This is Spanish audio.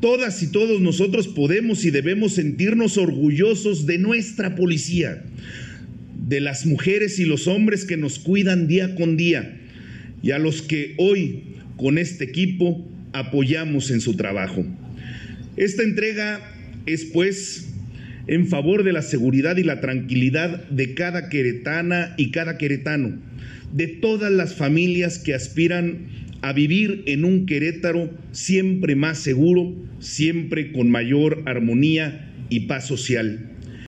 Todas y todos nosotros podemos y debemos sentirnos orgullosos de nuestra policía, de las mujeres y los hombres que nos cuidan día con día y a los que hoy con este equipo apoyamos en su trabajo. Esta entrega es pues en favor de la seguridad y la tranquilidad de cada queretana y cada queretano, de todas las familias que aspiran a vivir en un Querétaro siempre más seguro, siempre con mayor armonía y paz social.